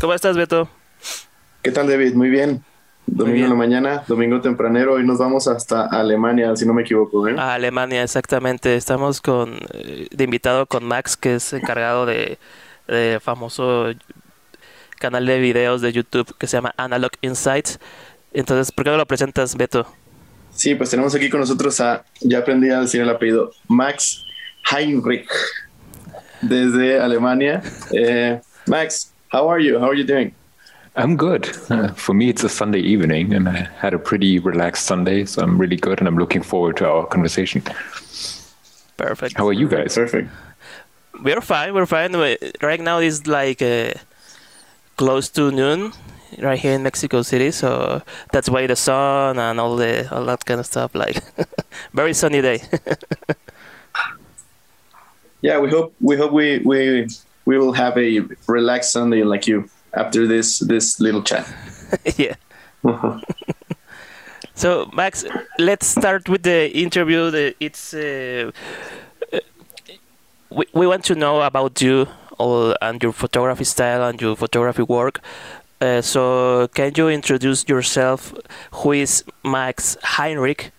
¿Cómo estás, Beto? ¿Qué tal, David? Muy bien. Domingo en la mañana, domingo tempranero, hoy nos vamos hasta Alemania, si no me equivoco. ¿eh? A Alemania, exactamente. Estamos con eh, de invitado con Max, que es encargado de, de famoso canal de videos de YouTube que se llama Analog Insights. Entonces, ¿por qué no lo presentas, Beto? Sí, pues tenemos aquí con nosotros a, ya aprendí a decir el apellido, Max Heinrich, desde Alemania. Eh, Max, how are you? How are you doing? I'm good. Uh, for me, it's a Sunday evening, and I had a pretty relaxed Sunday, so I'm really good, and I'm looking forward to our conversation. Perfect. How are you guys? Perfect. We're fine. We're fine. Right now it's like uh, close to noon right here in Mexico City, so that's why the sun and all the all that kind of stuff. Like very sunny day. yeah, we hope we hope we we we will have a relaxed Sunday like you after this this little chat. yeah. so Max, let's start with the interview. The, it's uh, we we want to know about you all and your photography style and your photography work. Uh, so can you introduce yourself? Who is Max Heinrich?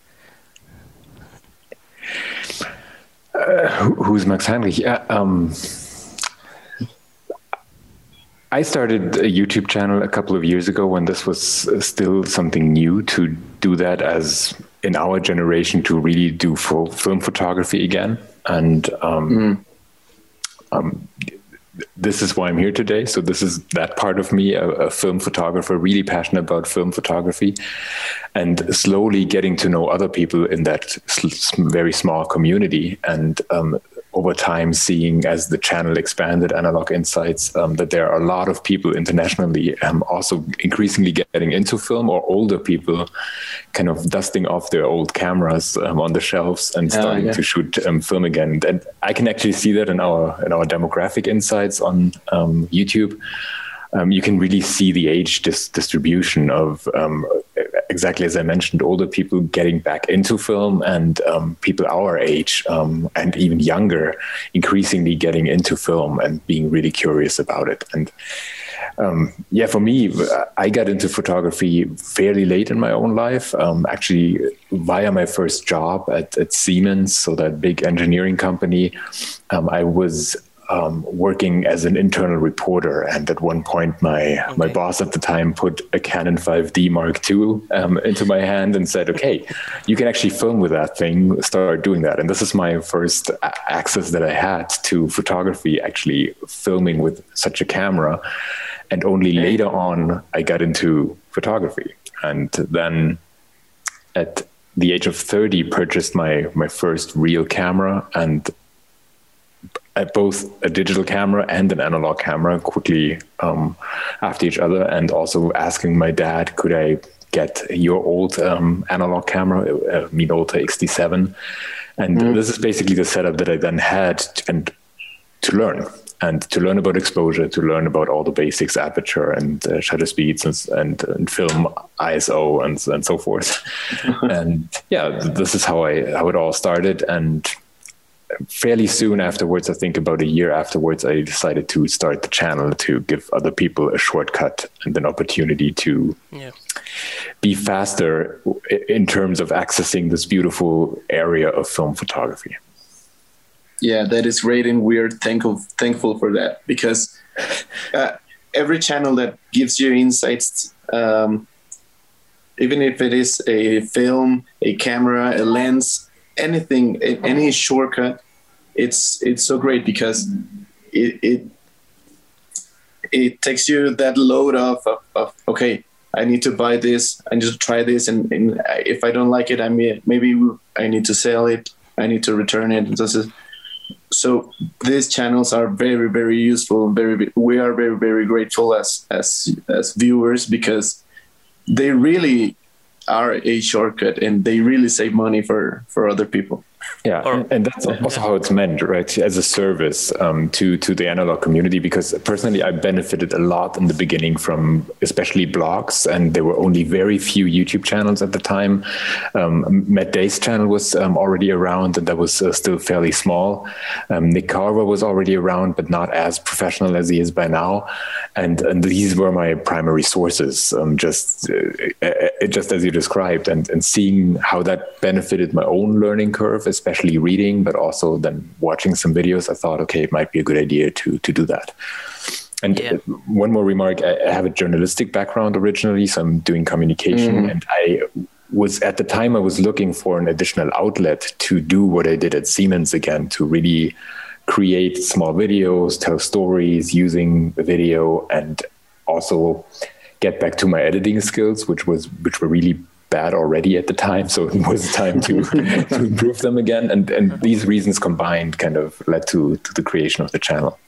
Uh, who's Max Heinrich? Yeah, um, I started a YouTube channel a couple of years ago when this was still something new to do that as in our generation to really do full film photography again. And um, mm. um, this is why I'm here today. So this is that part of me, a, a, film photographer, really passionate about film photography, and slowly getting to know other people in that very small community. And um, over time seeing as the channel expanded analog insights um, that there are a lot of people internationally um, also increasingly getting into film or older people kind of dusting off their old cameras um, on the shelves and starting yeah. to shoot um, film again and i can actually see that in our in our demographic insights on um, youtube um, you can really see the age dis- distribution of um, exactly as I mentioned, older people getting back into film and um, people our age um, and even younger increasingly getting into film and being really curious about it. And um, yeah, for me, I got into photography fairly late in my own life. Um, actually, via my first job at, at Siemens, so that big engineering company, um, I was um, working as an internal reporter, and at one point, my okay. my boss at the time put a Canon 5D Mark II um, into my hand and said, "Okay, you can actually film with that thing. Start doing that." And this is my first access that I had to photography, actually filming with such a camera. And only okay. later on, I got into photography, and then at the age of 30 purchased my my first real camera and both a digital camera and an analog camera quickly um, after each other, and also asking my dad, could I get your old um, analog camera, uh, Minolta XD7? And mm. this is basically the setup that I then had to, and to learn and to learn about exposure, to learn about all the basics, aperture and uh, shutter speeds and, and, and, film ISO and, and so forth. and yeah, this is how I, how it all started. And fairly soon afterwards, I think about a year afterwards, I decided to start the channel to give other people a shortcut and an opportunity to yeah. be faster in terms of accessing this beautiful area of film photography. Yeah, that is great, and we're thankful thankful for that because uh, every channel that gives you insights, um, even if it is a film, a camera, a lens, anything, any shortcut, it's it's so great because it it, it takes you that load of, of, of, okay, I need to buy this, I need to try this, and, and if I don't like it, I may, maybe I need to sell it, I need to return it. So, so these channels are very very useful. Very we are very very grateful as as as viewers because they really are a shortcut and they really save money for for other people Yeah, Or- and that's also how it's meant, right? As a service um, to to the analog community. Because personally, I benefited a lot in the beginning from especially blogs, and there were only very few YouTube channels at the time. Um, Matt Day's channel was um, already around, and that was uh, still fairly small. Um, Nick Carver was already around, but not as professional as he is by now. And and these were my primary sources, um, just uh, uh, just as you described, and and seeing how that benefited my own learning curve, especially reading, but also then watching some videos. I thought, okay, it might be a good idea to to do that. And Yeah. one more remark: I I have a journalistic background originally, so I'm doing communication, mm-hmm. and I was at the time I was looking for an additional outlet to do what I did at Siemens again, to really create small videos, tell stories using video, and also get back to my editing skills, which was which were really bad already at the time. So it was time to to improve them again. And and these reasons combined kind of led to to the creation of the channel.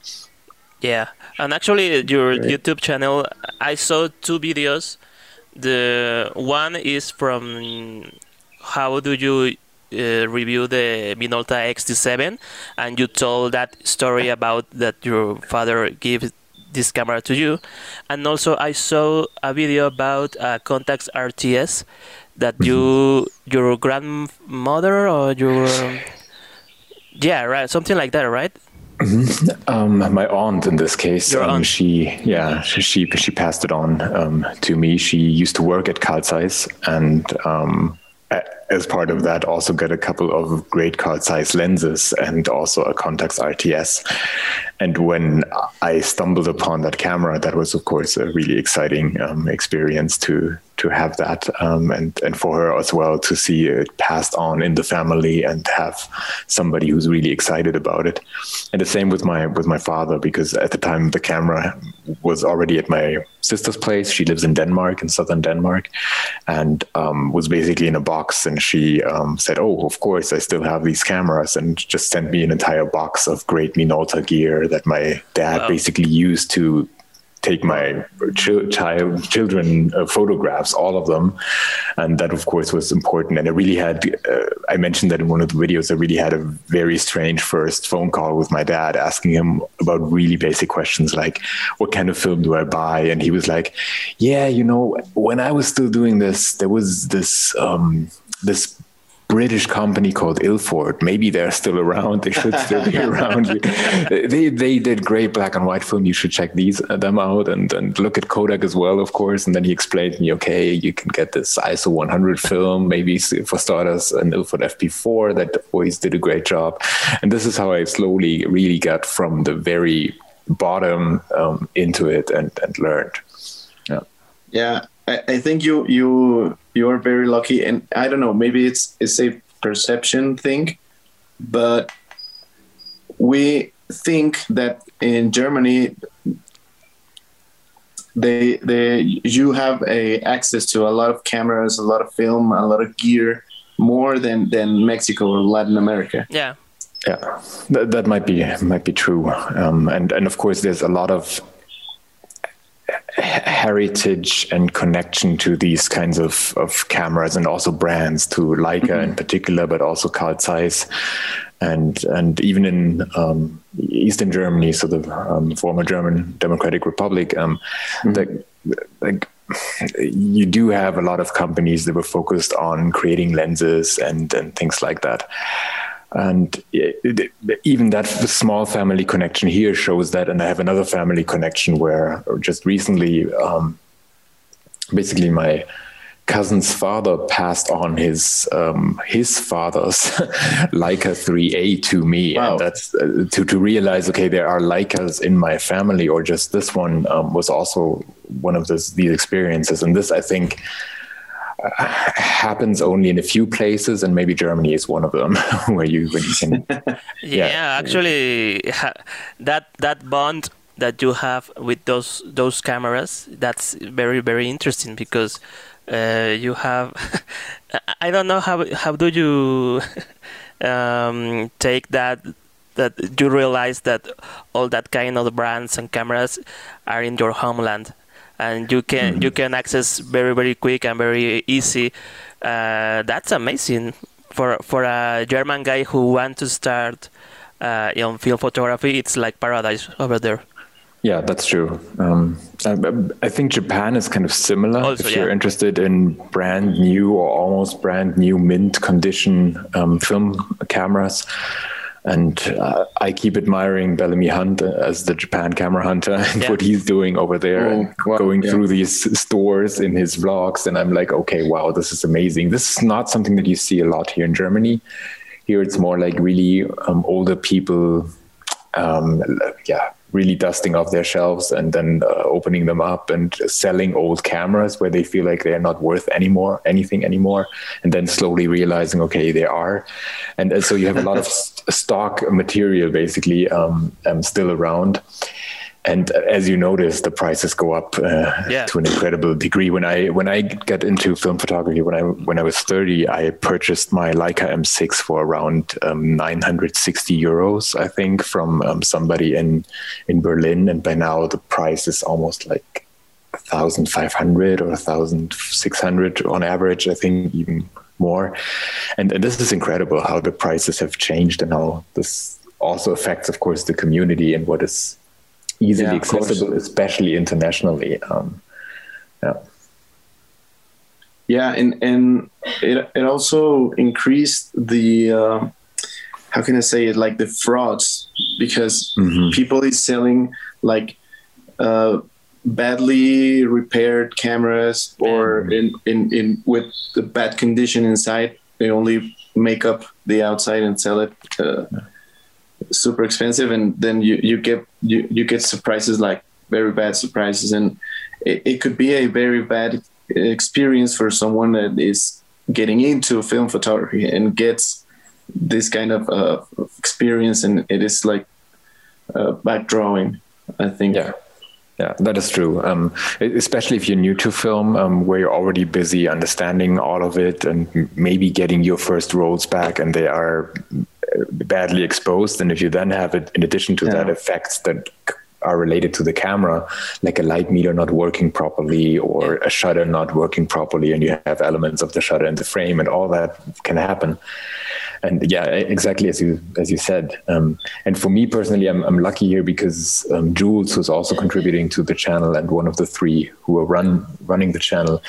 Yeah, and actually, your YouTube channel, I saw two videos. The one is from how do you uh, review the Minolta XD7, and you told that story about that your father gave this camera to you, and also I saw a video about uh, Contax RTS that you your grandmother or your yeah right something like that right Um, my aunt, in this case, um, aunt. she yeah she she she passed it on um, to me. She used to work at Carl Zeiss, and um, as part of that, also got a couple of great Carl Zeiss lenses and also a Contax RTS. And when I stumbled upon that camera, that was of course a really exciting um, experience to to have that, um, and and for her as well to see it passed on in the family and have somebody who's really excited about it. And the same with my with my father because at the time the camera was already at my sister's place. She lives in Denmark, in southern Denmark, and um, was basically in a box. And she um, said, "Oh, of course, I still have these cameras," and just sent me an entire box of great Minolta gear that my dad Wow. basically used to take my chil- child children uh, photographs all of them. And that of course was important. And i really had uh, i mentioned that in one of the videos i really had a very strange first phone call with my dad asking him about really basic questions like what kind of film do i buy? And he was like yeah you know when i was still doing this there was this um this British company called Ilford. Maybe they're still around. They should still be around. they they did great black and white film. You should check these uh, them out and and look at Kodak as well, of course. And then he explained to me, okay, you can get this ISO 100 film, maybe for starters, an Ilford FP4 that always did a great job. And this is how I slowly really got from the very bottom um, into it and and learned. Yeah. Yeah, I, I think you you you are very lucky, and I don't know, maybe it's it's a perception thing, but we think that in Germany they they you have a access to a lot of cameras, a lot of film, a lot of gear, more than than Mexico or Latin America. yeah. Yeah, that, that might be might be true, um, and and of course there's a lot of he- heritage and connection to these kinds of, of cameras and also brands to Leica in particular, but also Carl Zeiss, and and even in um, Eastern Germany, so the um, former German Democratic Republic, um, the, like you do have a lot of companies that were focused on creating lenses and and things like that and even that small family connection here shows that and i have another family connection where just recently um, basically my cousin's father passed on his um, his father's Leica 3A to me, Wow. and that's uh, to to realize okay, there are Leicas in my family, or just this one um, was also one of this, these experiences, and this I think happens only in a few places, and maybe Germany is one of them where you when you can yeah, Yeah. actually that that bond that you have with those those cameras that's very very interesting because uh, you have I don't know how how do you um, take that that you realize that all that kind of brands and cameras are in your homeland and you can you can access very very quick and very easy uh, that's amazing for for a German guy who wants to start uh, in film photography, it's like paradise over there. Yeah, that's true. Um, I, I, think Japan is kind of similar. Also, if you're yeah. interested in brand new or almost brand new mint condition um, film cameras, and uh, I keep admiring Bellamy Hunt as the Japan camera hunter and yeah. what he's doing over there oh, and wow, going yeah. through these stores in his vlogs. And I'm like, okay, wow, this is amazing. This is not something that you see a lot here in Germany. Here it's more like really um, older people, um, yeah, really dusting off their shelves and then uh, opening them up and selling old cameras where they feel like they're not worth anymore anything anymore and then slowly realizing okay they are. And, and so you have a lot of stock material basically um, um, still around and as you notice, the prices go up uh, yeah. to an incredible degree. When I when I got into film photography, when I when I was thirty, I purchased my Leica M6 for around um, nine hundred sixty euros, I think, from um, somebody in in Berlin, and by now the price is almost like thousand five hundred or thousand six hundred on average. I think even more, and, and this is incredible how the prices have changed and how this also affects, of course, the community and what is easily yeah, accessible, especially internationally. Um, yeah. Yeah, and and it it also increased the uh, how can I say it like the frauds because mm-hmm. people is selling like uh, badly repaired cameras or in, in in with the bad condition inside. They only make up the outside and sell it. Uh, super expensive and then you, you get you, you get surprises like very bad surprises. And it, it could be a very bad experience for someone that is getting into film photography and gets this kind of uh, experience and it is like uh, back drawing i think. Yeah. Yeah, that is true. Um, especially if you're new to film, um, where you're already busy understanding all of it and maybe getting your first rolls back, and they are badly exposed. And if you then have it, in addition to yeah. that, effects that are related to the camera, like a light meter not working properly or a shutter not working properly, and you have elements of the shutter in the frame, and all that can happen. And yeah, exactly as you as you said. Um, and for me personally, I'm I'm lucky here because um, Jules, who's also contributing to the channel and one of the three who are run running the channel,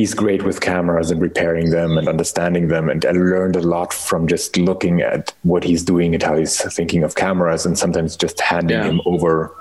he's great with cameras and repairing them and understanding them. And I learned a lot from just looking at what he's doing and how he's thinking of cameras and sometimes just handing yeah. him over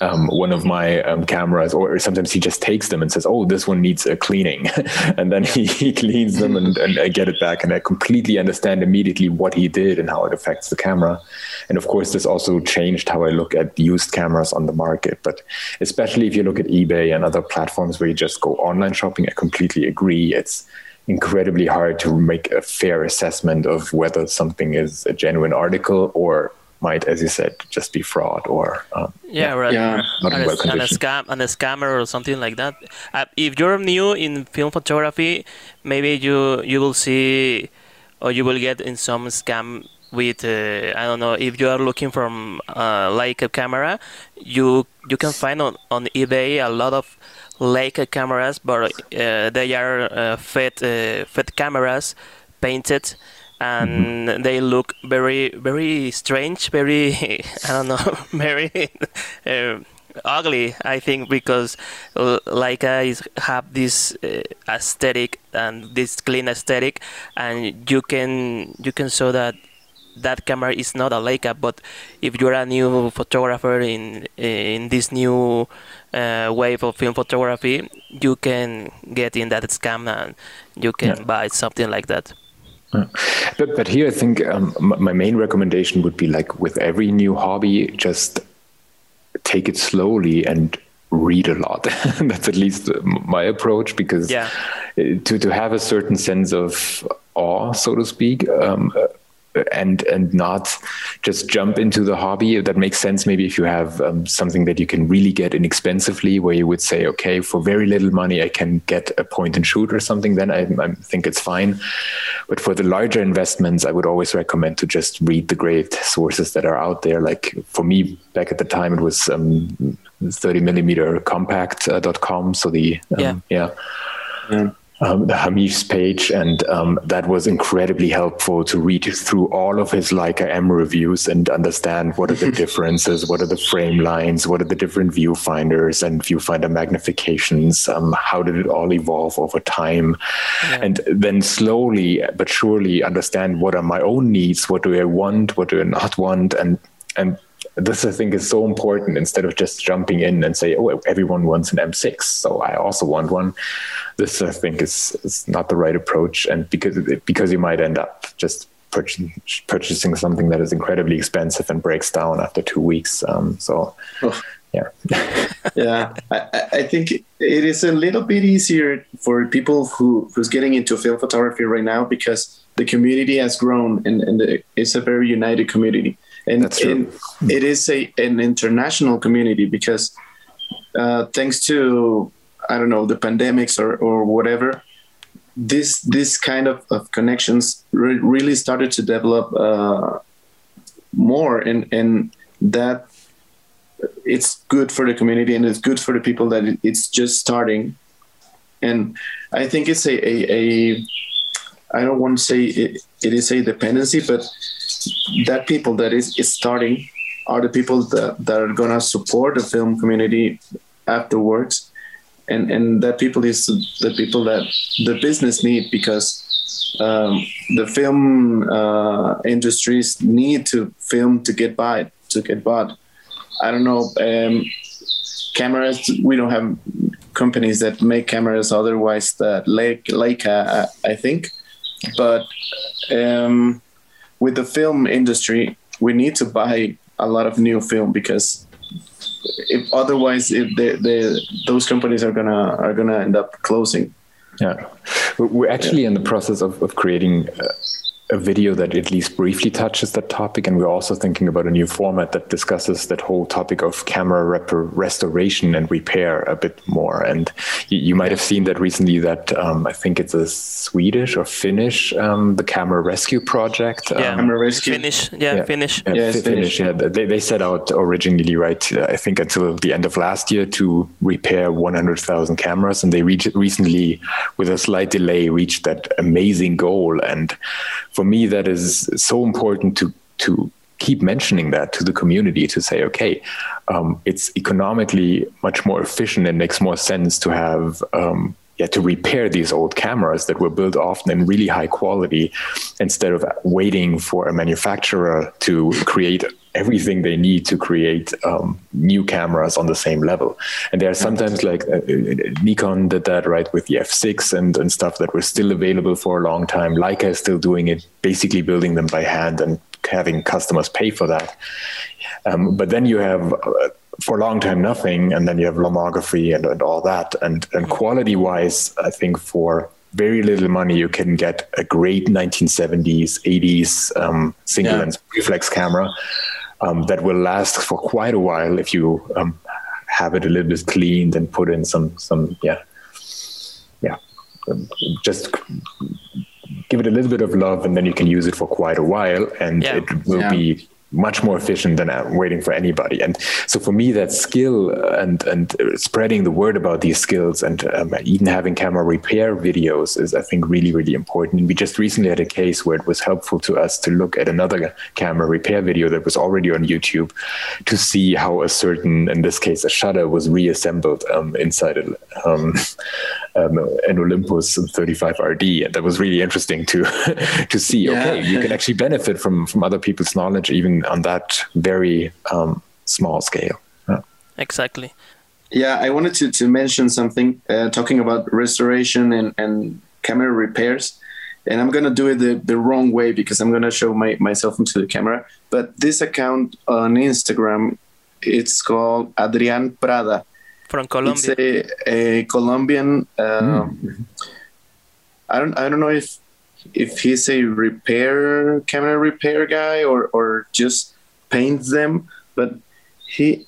um, one of my um, cameras, or sometimes he just takes them and says, "Oh, this one needs a cleaning," and then he, he cleans them, and, and, I get it back, and I completely understand immediately what he did and how it affects the camera. And of course, this also changed how I look at used cameras on the market. But especially if you look at eBay and other platforms where you just go online shopping, I completely agree. It's incredibly hard to make a fair assessment of whether something is a genuine article or might, as you said, just be fraud or um, yeah, right. yeah, not and, a, and a scam and a scammer or something like that. Uh, if you're new in film photography, maybe you you will see or you will get in some scam with uh, I don't know if you are looking from uh, Leica camera, you you can find on, on eBay a lot of Leica cameras, but uh, they are uh, FED uh, FED cameras painted and mm-hmm. they look very very strange very i don't know very uh, ugly i think because leica is have this uh, aesthetic and this clean aesthetic and you can you can show that that camera is not a leica but if you're a new photographer in in this new uh, wave of film photography you can get in that scam and you can yeah. buy something like that but, but here I think um, my main recommendation would be like with every new hobby, just take it slowly and read a lot. That's at least my approach because yeah. to, to have a certain sense of awe, so to speak, um, and and not just jump into the hobby. That makes sense. Maybe if you have um, something that you can really get inexpensively, where you would say, okay, for very little money, I can get a point and shoot or something. Then I, I think it's fine. But for the larger investments, I would always recommend to just read the great sources that are out there. Like for me, back at the time, it was um, 30 millimeter compact.com. Uh, so the um, yeah. yeah. yeah um, the Hamish's page, and um, that was incredibly helpful to read through all of his Leica M reviews and understand what are the differences, what are the frame lines, what are the different viewfinders and viewfinder magnifications, um, how did it all evolve over time, yeah. and then slowly but surely understand what are my own needs, what do I want, what do I not want, and and this I think is so important instead of just jumping in and say, oh, everyone wants an M6, so I also want one. This I think is, is not the right approach, and because because you might end up just purchasing, purchasing something that is incredibly expensive and breaks down after two weeks. Um, so. Oh. Yeah, yeah. I, I think it is a little bit easier for people who who's getting into film photography right now because the community has grown and, and it's a very united community and, it is a an international community because uh, thanks to I don't know the pandemics or or whatever, this this kind of, of connections re- really started to develop uh, more, and and that it's good for the community and it's good for the people that it, it's just starting, and I think it's a a, a I don't want to say it, it is a dependency, but that people that is, is starting are the people that, that are going to support the film community afterwards. And and that people is the people that the business need because um, the film uh, industries need to film to get by to get bought. I don't know um, cameras we don't have companies that make cameras otherwise that like leica i think. But um, with the film industry, we need to buy a lot of new film because if otherwise, if the, the those companies are gonna are gonna end up closing. Yeah, we're actually yeah. in the process of, of creating uh, a video that at least briefly touches that topic. And we're also thinking about a new format that discusses that whole topic of camera rep- restoration and repair a bit more. And you, you might have seen that recently that um, I think it's a Swedish or Finnish, um, the Camera Rescue Project. Yeah, um, Camera Rescue. Finnish, yeah, yeah Finnish. Yeah, yeah Finnish, yeah. They, they set out originally, right, I think until the end of last year to repair 100,000 cameras. And they reached recently, with a slight delay, reached that amazing goal. And for me, that is so important to to keep mentioning that to the community to say, okay, um, it's economically much more efficient and makes more sense to have. Um, yeah, to repair these old cameras that were built often in really high quality instead of waiting for a manufacturer to create everything they need to create um, new cameras on the same level. And there are sometimes like uh, Nikon did that right with the F6 and, and stuff that were still available for a long time. Leica is still doing it, basically building them by hand and having customers pay for that. Um, but then you have uh, for a long time nothing, and then you have lomography and, and all that. And and quality wise, I think for very little money, you can get a great 1970s, 80s um, single yeah. lens reflex camera um, that will last for quite a while if you um, have it a little bit cleaned and put in some some yeah yeah um, just give it a little bit of love and then you can use it for quite a while and yeah. it will yeah. be much more efficient than uh, waiting for anybody. And so for me, that skill and and spreading the word about these skills and um, even having camera repair videos is, I think, really really important. And we just recently had a case where it was helpful to us to look at another camera repair video that was already on YouTube to see how a certain, in this case, a shutter was reassembled um, inside a, um, um, an Olympus 35 RD, and that was really interesting to to see. Yeah. Okay, you can actually benefit from from other people's knowledge even on that very um, small scale. Yeah. Exactly. Yeah, I wanted to, to mention something uh, talking about restoration and, and camera repairs. And I'm going to do it the, the wrong way because I'm going to show my, myself into the camera. But this account on Instagram, it's called Adrian Prada from Colombia. It's a, a Colombian. Uh, mm. I don't. I don't know if if he's a repair camera repair guy or or just paints them, but he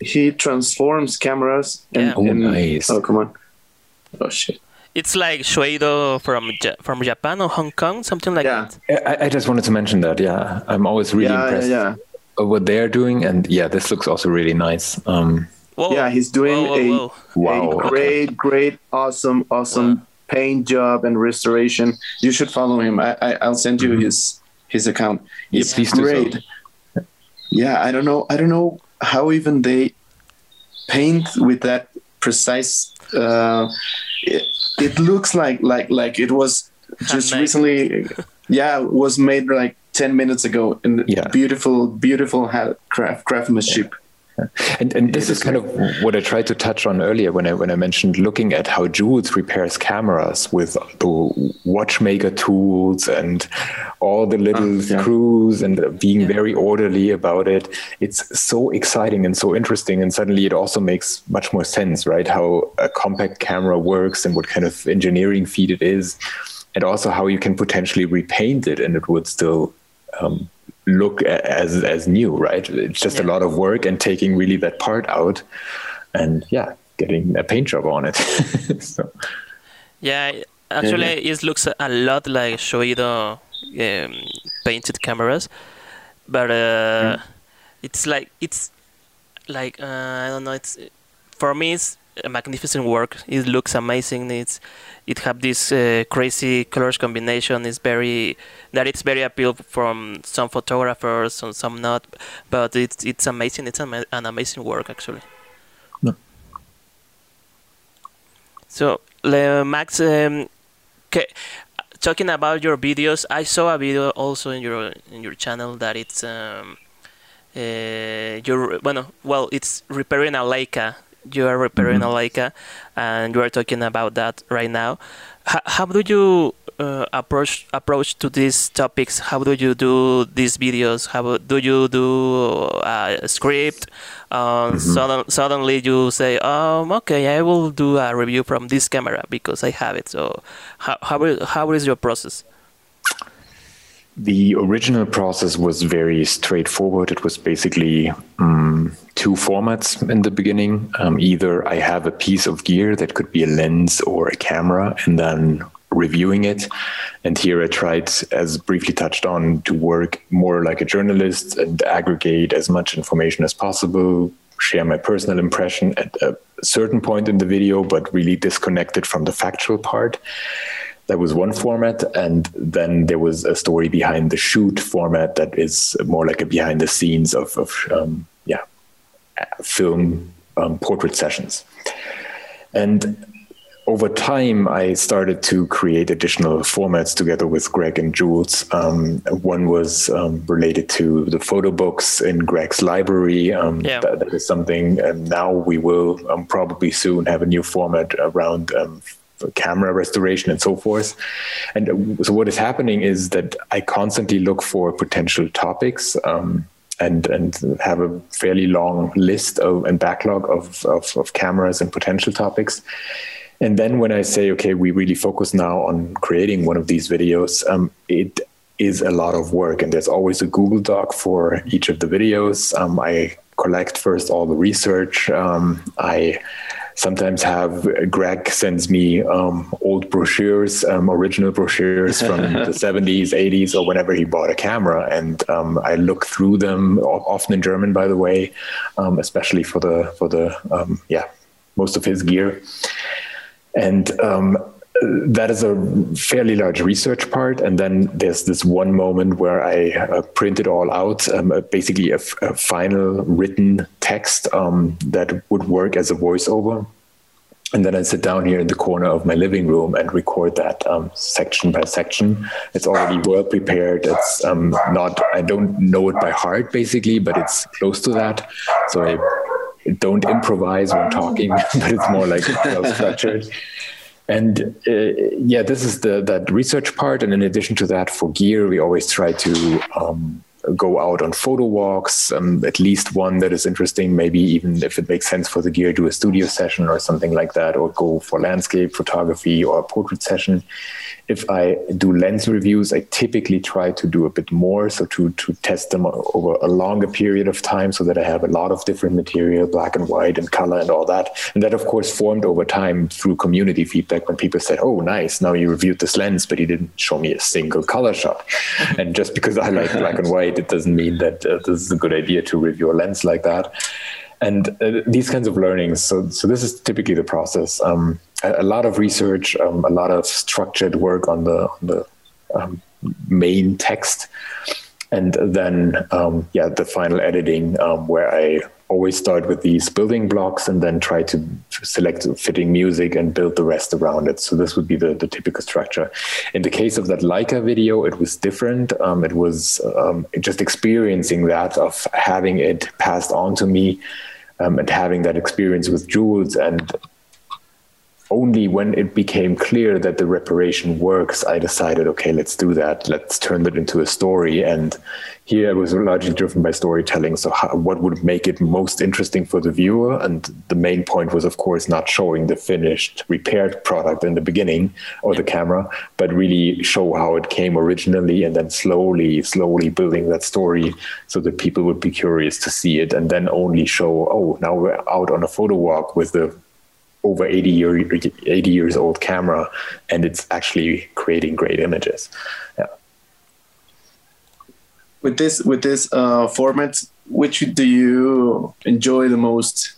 he transforms cameras. And, yeah. Oh, and, nice. Oh, come on. Oh shit. It's like Shueido from from Japan or Hong Kong, something like yeah. that. I, I just wanted to mention that. Yeah, I'm always really yeah, impressed yeah, yeah. what they're doing, and yeah, this looks also really nice. Um, Whoa. Yeah, he's doing whoa, whoa, whoa. a, wow. a great, great, awesome, awesome paint job and restoration. You should follow him. I, I will send you mm-hmm. his his account. It's yeah, great. So. Yeah, I don't know. I don't know how even they paint with that precise. Uh, it, it looks like like like it was just recently. yeah, was made like ten minutes ago in yeah. beautiful, beautiful craft craftsmanship. Yeah. And and this is kind of what I tried to touch on earlier when I when I mentioned looking at how Jules repairs cameras with the watchmaker tools and all the little uh, yeah. screws and being yeah. very orderly about it. It's so exciting and so interesting, and suddenly it also makes much more sense, right? How a compact camera works and what kind of engineering feat it is, and also how you can potentially repaint it and it would still um, look as as new, right? It's just yeah. a lot of work and taking really that part out, and yeah, getting a paint job on it. so. Yeah, actually, yeah. it looks a lot like Shoeido um, painted cameras, but uh, mm. it's like it's like uh, I don't know. It's for me, it's a magnificent work. It looks amazing. It's it have this uh, crazy colors combination. It's very that it's very appeal from some photographers and some not, but it's it's amazing. It's an, an amazing work actually. No. So uh, Max, um, talking about your videos, I saw a video also in your in your channel that it's um, uh, you're bueno, well, it's repairing a Leica you are repairing mm-hmm. a Leica, and you are talking about that right now. H- how do you uh, approach approach to these topics? How do you do these videos? How do you do uh, a script? Um, mm-hmm. sudden, suddenly you say, um, okay, I will do a review from this camera because I have it. So, how how, how is your process? The original process was very straightforward. It was basically um, two formats in the beginning. Um, either I have a piece of gear that could be a lens or a camera, and then reviewing it. And here I tried, as briefly touched on, to work more like a journalist and aggregate as much information as possible, share my personal impression at a certain point in the video, but really disconnect it from the factual part that was one format and then there was a story behind the shoot format that is more like a behind the scenes of, of um, yeah film um, portrait sessions and over time i started to create additional formats together with greg and jules um, one was um, related to the photo books in greg's library um, yeah. that, that is something and now we will um, probably soon have a new format around camera restoration and so forth. And so what is happening is that I constantly look for potential topics. Um, and, and have a fairly long list of, and backlog of, of, of cameras and potential topics. And then when I say, okay, we really focus now on creating one of these videos, um, it is a lot of work. And there's always a Google Doc for each of the videos. Um, I collect first all the research. Um, I sometimes have Greg sends me um, old brochures, um, original brochures from the 70s, 80s, or whenever he bought a camera, and um, I look through them, often in German, by the way, um, especially for the for the um, yeah most of his gear, and um, that is a fairly large research part. And then there's this one moment where I uh, print it all out, um, uh, basically a, final written text um, that would work as a voiceover. And then I sit down here in the corner of my living room and record that um, section by section. It's already well prepared. It's um, not, I don't know it by heart basically, but it's close to that. So I don't improvise when talking, but it's more like well structured and uh, yeah this is the that research part. And in addition to that for gear we always try to um, go out on photo walks um, at least one that is interesting maybe even if it makes sense for the gear do a studio session or something like that or go for landscape photography or a portrait session if I do lens reviews, I typically try to do a bit more, so to to test them over a longer period of time, so that I have a lot of different material, black and white and color and all that. And that, of course, formed over time through community feedback when people said, "Oh, nice! Now you reviewed this lens, but you didn't show me a single color shot." and just because I like black and white, it doesn't mean that uh, this is a good idea to review a lens like that. And uh, these kinds of learnings so so this is typically the process. Um, a, a, lot of research, um, a lot of structured work on the on the um, main text, and then um, yeah, the final editing um, where I always start with these building blocks and then try to select fitting music and build the rest around it. So this would be the, the typical structure. In the case of that Leica video, it was different. Um, it was um, just experiencing that of having it passed on to me um, and having that experience with Jules and only when it became clear that the reparation works, I decided, okay, let's do that. Let's turn it into a story. And here it was largely driven by storytelling. So, how, what would make it most interesting for the viewer? And the main point was, of course, not showing the finished, repaired product in the beginning or the camera, but really show how it came originally and then slowly, slowly building that story so that people would be curious to see it and then only show, oh, now we're out on a photo walk with the over 80 year 80 years old camera and it's actually creating great images yeah with this with this uh, format which do you enjoy the most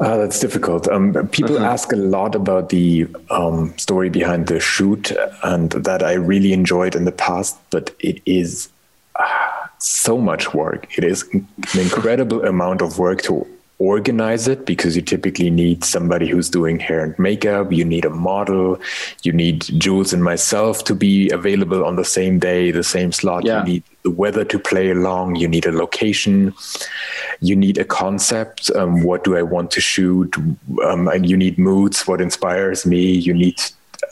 uh, that's difficult. Um, people uh-huh. ask a lot about the um, story behind the shoot, and that I really enjoyed in the past, but it is uh, so much work. It is an incredible amount of work to organize it because you typically need somebody who's doing hair and makeup. You need a model. You need Jules and myself to be available on the same day, the same slot. Yeah. You need the weather to play along. You need a location. You need a concept. Um, what do I want to shoot? Um, and you need moods. What inspires me? You need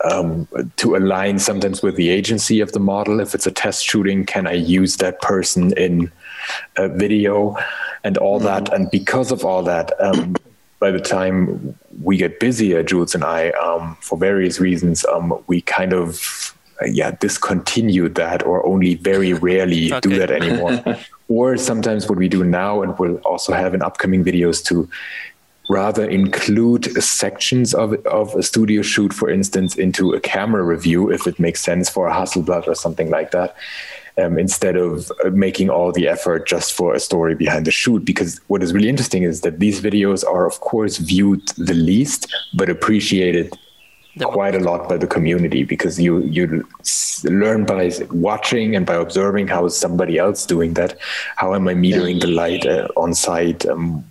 um, to align sometimes with the agency of the model. If it's a test shooting, can I use that person in a video? and all mm-hmm. that. And because of all that, um, by the time we get busier, Jules and I, um, for various reasons, um, we kind of uh, yeah discontinued that or only very rarely okay. do that anymore. or sometimes what we do now, and we'll also have in upcoming videos to rather include sections of of a studio shoot, for instance, into a camera review if it makes sense for a Hasselblad or something like that um, instead of uh, making all the effort just for a story behind the shoot. Because what is really interesting is that these videos are, of course, viewed the least, but appreciated quite a lot by the community. Because you you learn by watching and by observing how is somebody else doing that. How am i metering the light uh, on site um,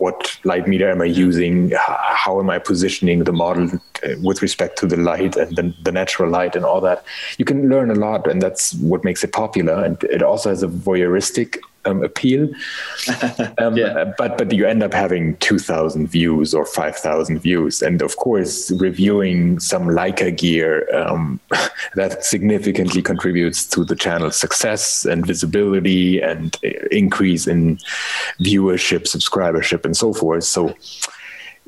what light meter am I using? How am I positioning the model uh, with respect to the light and the, the, natural light and all that? You can learn a lot, and that's what makes it popular. And it also has a voyeuristic um, appeal. Um, yeah. But but you end up having two thousand views or five thousand views, and of course, reviewing some Leica gear um, that significantly contributes to the channel's success and visibility and uh, increase in viewership, subscribership, and so forth. So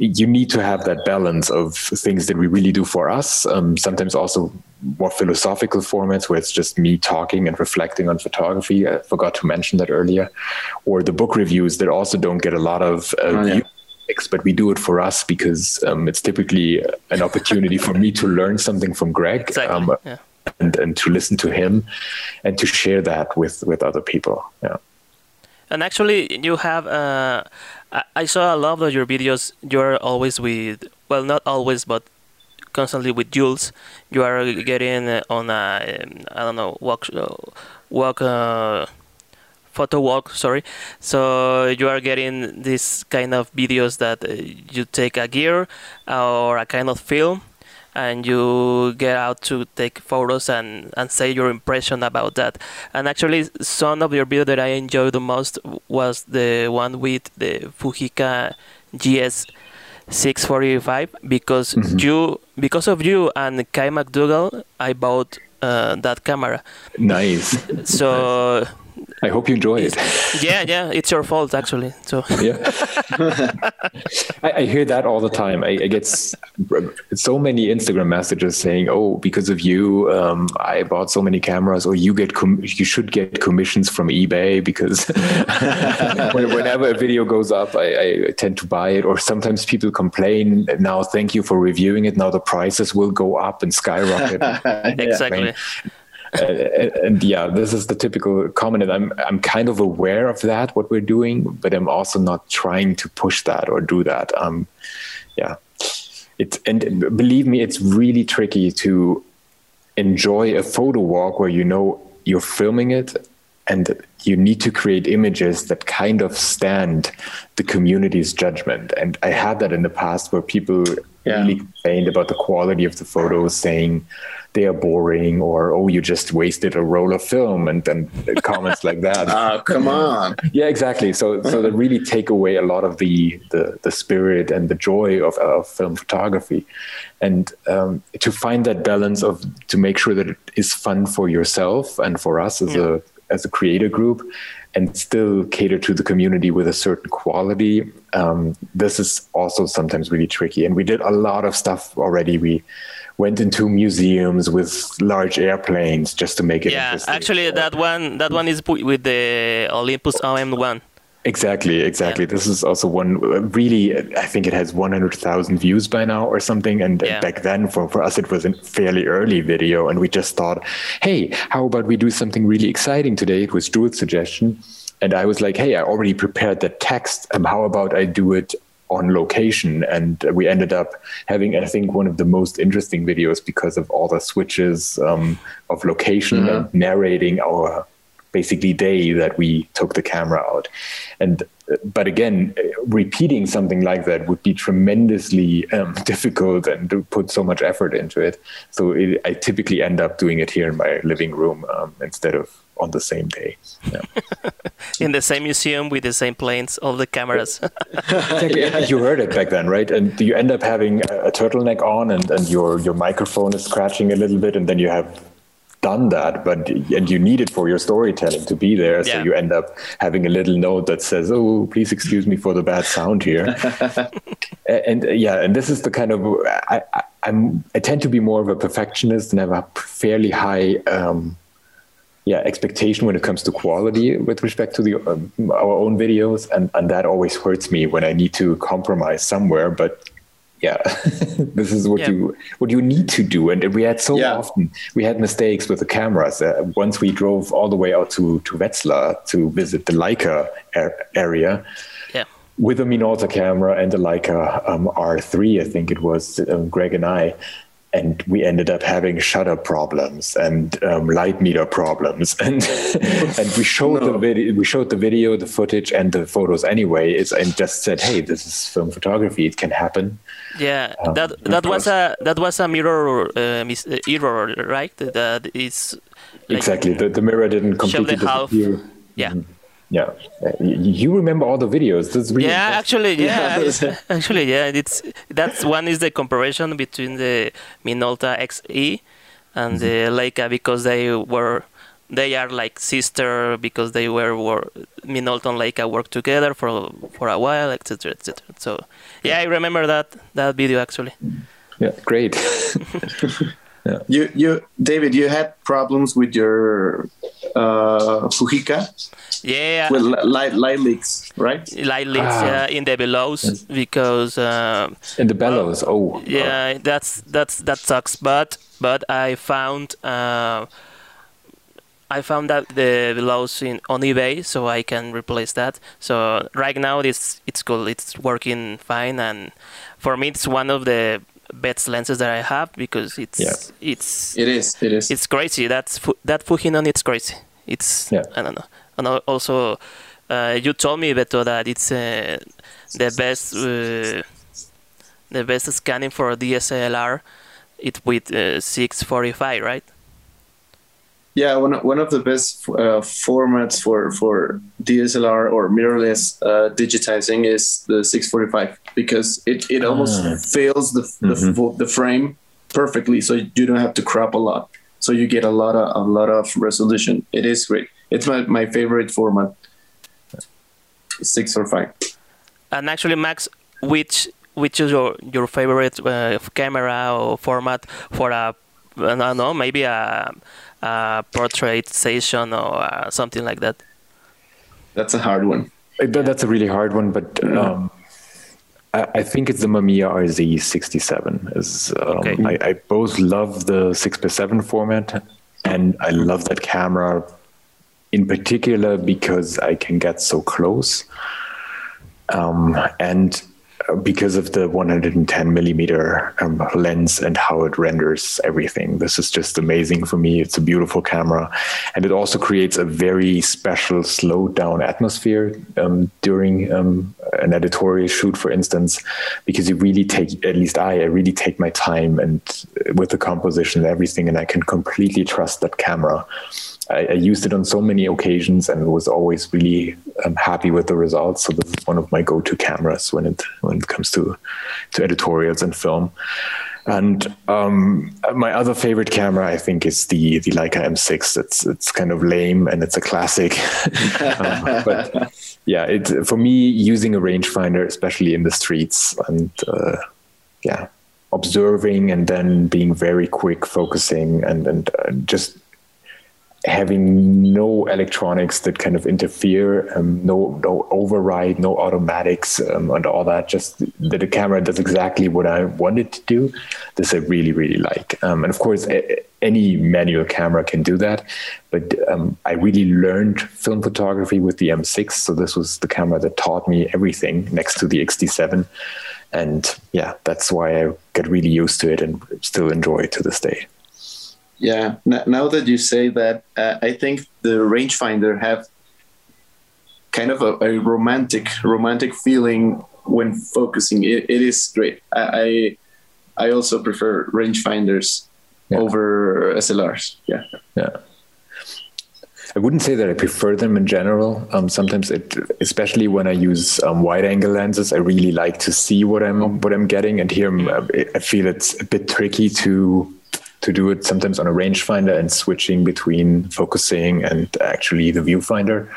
you need to have that balance of things that we really do for us. Um, sometimes also more philosophical formats where it's just me talking and reflecting on photography. I forgot to mention that earlier. Or the book reviews that also don't get a lot of uh, oh, yeah. but we do it for us because um, it's typically an opportunity for me to learn something from Greg. Exactly. Um, yeah. And, and to listen to him and to share that with, with other people. Yeah. And actually, you have uh, I, saw a lot of your videos. You're always with, well, not always, but constantly with Jules. You are getting on a, um, I don't know, walk, uh, walk, uh, photo walk. Sorry. So you are getting this kind of videos that uh, you take a gear or a kind of film and you get out to take photos and, and say your impression about that. And actually, some of your videos that I enjoyed the most was the one with the Fujica GS 645 because mm-hmm. you because of you and Kyle McDougall, I bought uh, that camera. Nice. So I hope you enjoy it. Yeah, yeah, it's your fault actually. So yeah, I, I, hear that all the time. I, I, get so many Instagram messages saying, "Oh, because of you, um, I bought so many cameras," or "You get com- you should get commissions from eBay because whenever a video goes up, I, I tend to buy it." Or sometimes people complain, "Now, thank you for reviewing it. Now the prices will go up and skyrocket." exactly uh, and yeah, this is the typical comment. And I'm I'm kind of aware of that what we're doing, but I'm also not trying to push that or do that. Um, yeah, it's and believe me, it's really tricky to enjoy a photo walk where you know you're filming it and you need to create images that kind of stand the community's judgment. And I had that in the past where people yeah. really complained about the quality of the photos, saying they are boring or oh, you just wasted a roll of film, and then comments like that. Oh, come on! yeah, exactly. So, so they really take away a lot of the the, the spirit and the joy of, of film photography, and um, to find that balance of to make sure that it is fun for yourself and for us as yeah. a as a creator group and still cater to the community with a certain quality. Um, this is also sometimes really tricky. And we did a lot of stuff already. We went into museums with large airplanes just to make it. Yeah, actually, that one that one is with the Olympus OM1. Exactly, exactly. Yeah. This is also one really, I think it has 100,000 views by now or something. And yeah. back then, for, for us, it was a fairly early video. And we just thought, hey, how about we do something really exciting today? It was Jules' suggestion. And I was like, hey, I already prepared the text. Um, how about I do it on location? And we ended up having, I think, one of the most interesting videos because of all the switches um, of location mm-hmm. and narrating our basically day that we took the camera out. And but again, repeating something like that would be tremendously um, difficult and to put so much effort into it. So it, I typically end up doing it here in my living room um, instead of on the same day. Yeah. in the same museum with the same planes, all the cameras. yeah. You heard it back then, right? And you end up having a, a turtleneck on, and, and your your microphone is scratching a little bit, and then you have done that, but and you need it for your storytelling to be there. So you end up having a little note that says, "Oh, please excuse me for the bad sound here." and, and, yeah, and this is the kind of I, I, am I tend to be more of a perfectionist and have a fairly high. Um, yeah, expectation when it comes to quality with respect to the um, our own videos, and and that always hurts me when I need to compromise somewhere. But yeah this is what yeah. you what you need to do and we had so yeah. often we had mistakes with the cameras uh, once we drove all the way out to to Wetzlar to visit the Leica area yeah. with a Minolta camera and the Leica um, R3 I think it was um, Greg and I and we ended up having shutter problems and um, light meter problems. And and we showed no. the video we showed the video the footage and the photos anyway. It's, and just said hey this is film photography. It can happen. Yeah um, that that was a that was a mirror uh, mis- uh, error right? That is like exactly. The, the mirror didn't completely disappear. Half. yeah. Mm-hmm yeah you remember all the videos that's really yeah actually yeah, yeah. actually yeah it's that's one is the comparison between the minolta xe and mm-hmm. the leica because they were they are like sister because they were, were minolta and leica worked together for for a while etc etc so yeah i remember that that video actually yeah great yeah. You, you, David, you had problems with your uh, Fujica. Yeah. With light, light leaks, right? Light leaks ah. in the bellows yes. because. Uh, in the bellows, oh. Yeah, that's that's that sucks. But but I found. Uh, I found that the bellows in on eBay, so I can replace that. So right now it's it's cool. It's working fine, and for me it's one of the best lenses that I have because it's yeah. it's it is it is it's crazy. That's that Fujinon it's crazy. It's yeah. I don't know. And also, uh, you told me Beto that it's uh, the best uh, the best scanning for DSLR. It with uh, 645, right? Yeah, one one of the best uh, formats for for DSLR or mirrorless uh, digitizing is the 645 because it, it almost ah. fills the mm-hmm. the, the frame perfectly, so you don't have to crop a lot. So you get a lot of a lot of resolution. It is great. It's my, my favorite format. Six or five. And actually, Max, which which is your your favorite uh, camera or format for a I don't know maybe a uh, portrait session or uh, something like that? That's a hard one. That's a really hard one, but um, I, I, think it's the Mamiya RZ67. Is um, okay. I, I, both love the six by seven format, and I love that camera in particular because I can get so close. Um, and because of the 110 millimeter um, lens and how it renders everything. This is just amazing for me. It's a beautiful camera, and it also creates a very special slowed down atmosphere um, during um, an editorial shoot, for instance, because you really take, at least I, I really take my time and with the composition and everything, and I can completely trust that camera. I, I, used it on so many occasions and was always really um, happy with the results. So this is one of my go-to cameras when it when it comes to to editorials and film. And um, my other favorite camera, I think, is the the Leica M6. It's it's kind of lame and it's a classic, um, but yeah, it for me using a rangefinder, especially in the streets, and uh, yeah, observing and then being very quick, focusing and and uh, just having no electronics that kind of interfere, um, no no override, no automatics, um, and all that. Just that the camera does exactly what I wanted to do. This I really really like. Um, and of course, any manual camera can do that, but um, I really learned film photography with the M6. So this was the camera that taught me everything next to the XD7. And yeah, that's why I got really used to it and still enjoy it to this day. Yeah. Now that you say that, uh, I think the rangefinder have kind of a, a romantic, romantic feeling when focusing. it, it is great. I, I, I also prefer rangefinders yeah. over SLRs. Yeah. Yeah. I wouldn't say that I prefer them in general. Um, sometimes, it, especially when I use um, wide-angle lenses, I really like to see what I'm what I'm getting, and here um, I feel it's a bit tricky to to do it sometimes on a rangefinder and switching between focusing and actually the viewfinder.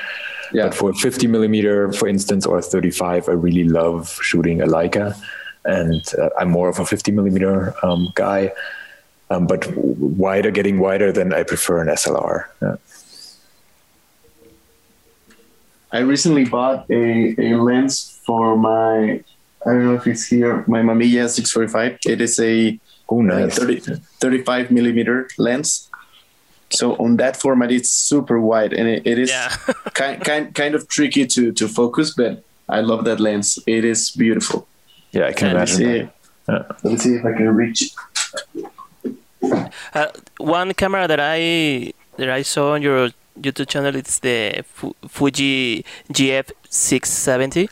Yeah. But for 50 millimeter, for instance, or 35, I really love shooting a Leica, and uh, I'm more of a 50 millimeter um, guy. Um, but wider, getting wider, then I prefer an SLR. Yeah. I recently bought a, a lens for my I don't know if it's here my Mamiya 645. It is a Oh, nice. Uh, 30, 35 millimeter lens. So on that format, it's super wide, and it, it is yeah. kind, kind kind of tricky to to focus. But I love that lens. It is beautiful. Yeah, I can and imagine. See, yeah. Let's see if I can reach. Uh, one camera that I that I saw on your YouTube channel it's the Fuji GF 670.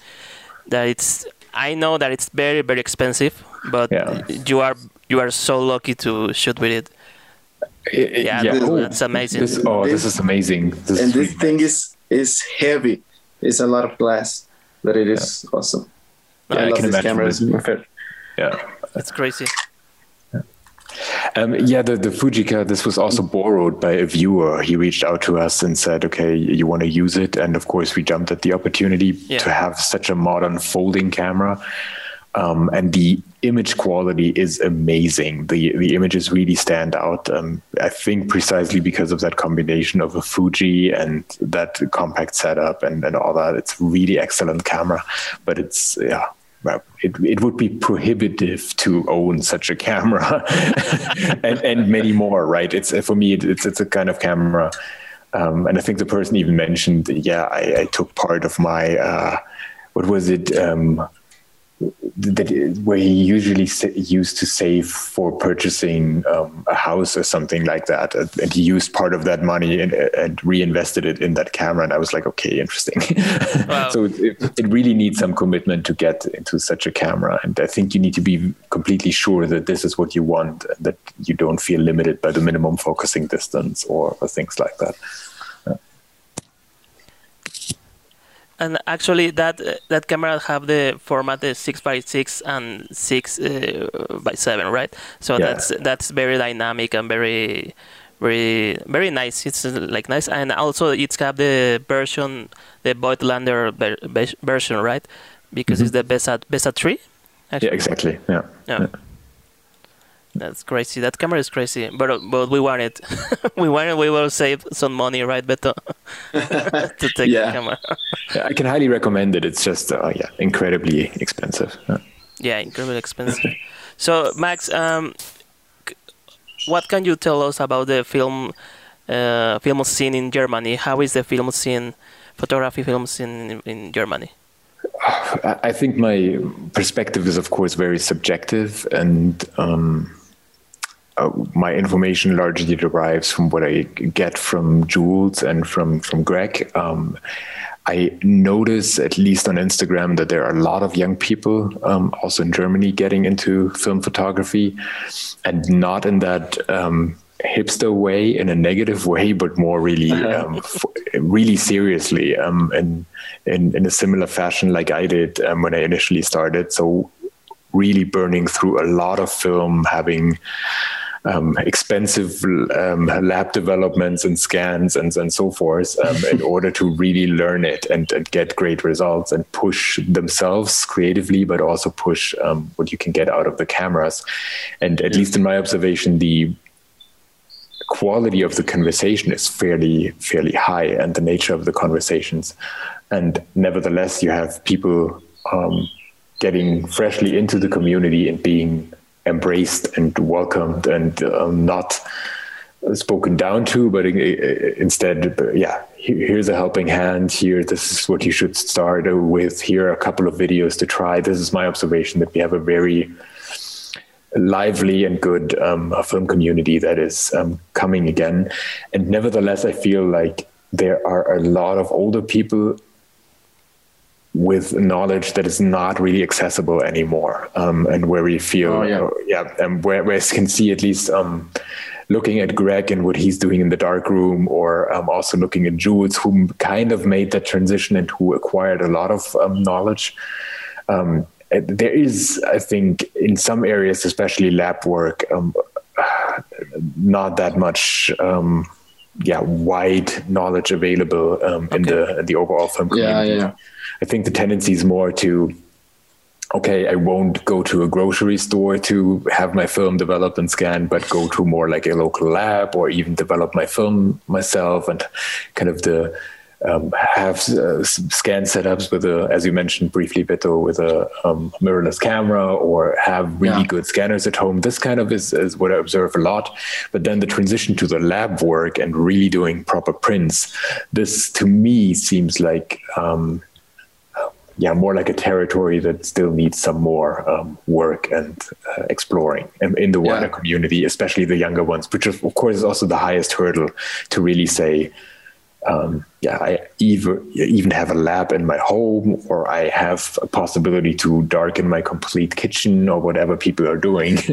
That it's I know that it's very very expensive, but yeah. you are you are so lucky to shoot with it. it yeah, yeah. That's, that's amazing. This, oh, this, this, is amazing. This and is this thing is is heavy. It's a lot of glass, but it is yeah. awesome. Yeah, I, I can imagine. Yeah, that's crazy. Um, yeah, the, the Fujica, this was also borrowed by a viewer. He reached out to us and said, okay, you want to use it? And of course, we jumped at the opportunity yeah. to have such a modern folding camera. Um, and the image quality is amazing. The the images really stand out. Um, I think precisely because of that combination of a Fuji and that compact setup and, and all that. It's really excellent camera, but it's yeah. It, it would be prohibitive to own such a camera and, and many more, right? It's for me, it's it's a kind of camera, um, and I think the person even mentioned, yeah, I, I took part of my, uh, what was it? Um, that where he usually used to save for purchasing um, a house or something like that, and he used part of that money and, and reinvested it in that camera. And I was like, okay, interesting. Wow. so it, it, really needs some commitment to get into such a camera, and I think you need to be completely sure that this is what you want, and that you don't feel limited by the minimum focusing distance or, or things like that. And actually that uh, that camera have the format the six by six and six uh, by seven, right? So yeah. that's that's very dynamic and very very very nice. It's uh, like nice, and also it's have the version the Voigtlander version, right? Because mm-hmm. it's the Bessa Bessa three. Actually. Yeah, exactly. Yeah. yeah. yeah. That's crazy. That camera is crazy, but but we want it. we want it. We will save some money, right, Beto, to take yeah. the camera. yeah, I can highly recommend it. It's just uh, yeah, incredibly expensive. Yeah, yeah incredibly expensive. so Max, um, what can you tell us about the film uh, film scene in Germany? How is the film scene, photography film scene in, in Germany? I think my perspective is, of course, very subjective, and um, uh, my information largely derives from what I get from Jules and from from Greg. Um, I notice, at least on Instagram, that there are a lot of young people, um, also in Germany, getting into film photography, and not in that um, hipster way, in a negative way, but more really, uh-huh. um, f- really seriously, um, and in, in a similar fashion like I did um, when I initially started. So, really burning through a lot of film, having um, expensive um, lab developments and scans and, and so forth um, in order to really learn it and, and, get great results and push themselves creatively, but also push um, what you can get out of the cameras. And at yeah. least in my observation, the quality of the conversation is fairly fairly high and the nature of the conversations and nevertheless you have people um, getting freshly into the community and being embraced and welcomed and um, not spoken down to, but instead, yeah, here's a helping hand. Here, this is what you should start with. Here are a couple of videos to try. This is my observation that we have a very lively and good um, film community that is um, coming again. And nevertheless, I feel like there are a lot of older people with knowledge that is not really accessible anymore, um, and where we feel, oh, yeah, yeah and where, where can see at least um, looking at Greg and what he's doing in the dark room, or um, also looking at Jules, who kind of made that transition and who acquired a lot of um, knowledge. Um, there is, I think, in some areas, especially lab work, um, not that much yeah wide knowledge available um, okay. in the in the overall film community. Yeah, yeah. I think the tendency is more to okay, I won't go to a grocery store to have my film developed and scanned, but go to more like a local lab or even develop my film myself and kind of the um, have uh, scan setups with a, as you mentioned briefly, Beto, with a um, mirrorless camera or have really yeah. good scanners at home. This kind of is, is what I observe a lot. But then the transition to the lab work and really doing proper prints, this to me seems like um, yeah, more like a territory that still needs some more um, work and uh, exploring in, in the wider yeah. community, especially the younger ones, which of course is also the highest hurdle to really say, um, yeah, I either even have a lab in my home, or I have a possibility to darken my complete kitchen, or whatever people are doing.